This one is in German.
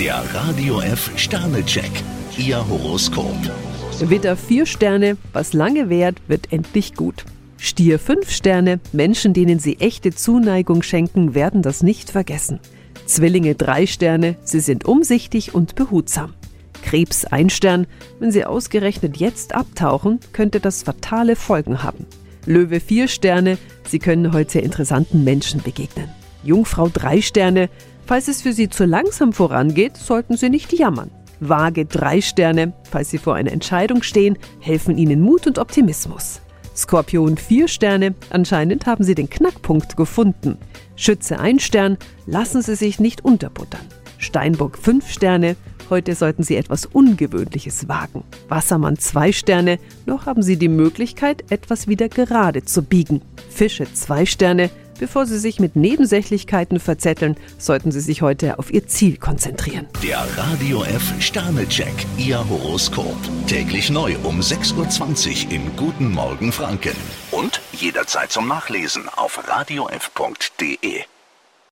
Der Radio F Sternecheck. Ihr Horoskop. Widder vier Sterne, was lange währt, wird endlich gut. Stier fünf Sterne, Menschen, denen Sie echte Zuneigung schenken, werden das nicht vergessen. Zwillinge drei Sterne, Sie sind umsichtig und behutsam. Krebs ein Stern, wenn Sie ausgerechnet jetzt abtauchen, könnte das fatale Folgen haben. Löwe vier Sterne, Sie können heute interessanten Menschen begegnen. Jungfrau drei Sterne, falls es für Sie zu langsam vorangeht, sollten Sie nicht jammern. Waage drei Sterne, falls Sie vor einer Entscheidung stehen, helfen Ihnen Mut und Optimismus. Skorpion vier Sterne, anscheinend haben Sie den Knackpunkt gefunden. Schütze ein Stern, lassen Sie sich nicht unterbuttern. Steinbock fünf Sterne, heute sollten Sie etwas Ungewöhnliches wagen. Wassermann zwei Sterne, noch haben Sie die Möglichkeit, etwas wieder gerade zu biegen. Fische zwei Sterne, Bevor Sie sich mit Nebensächlichkeiten verzetteln, sollten Sie sich heute auf Ihr Ziel konzentrieren. Der Radio F Sternecheck. Ihr Horoskop. Täglich neu um 6.20 Uhr im Guten Morgen Franken. Und jederzeit zum Nachlesen auf radiof.de.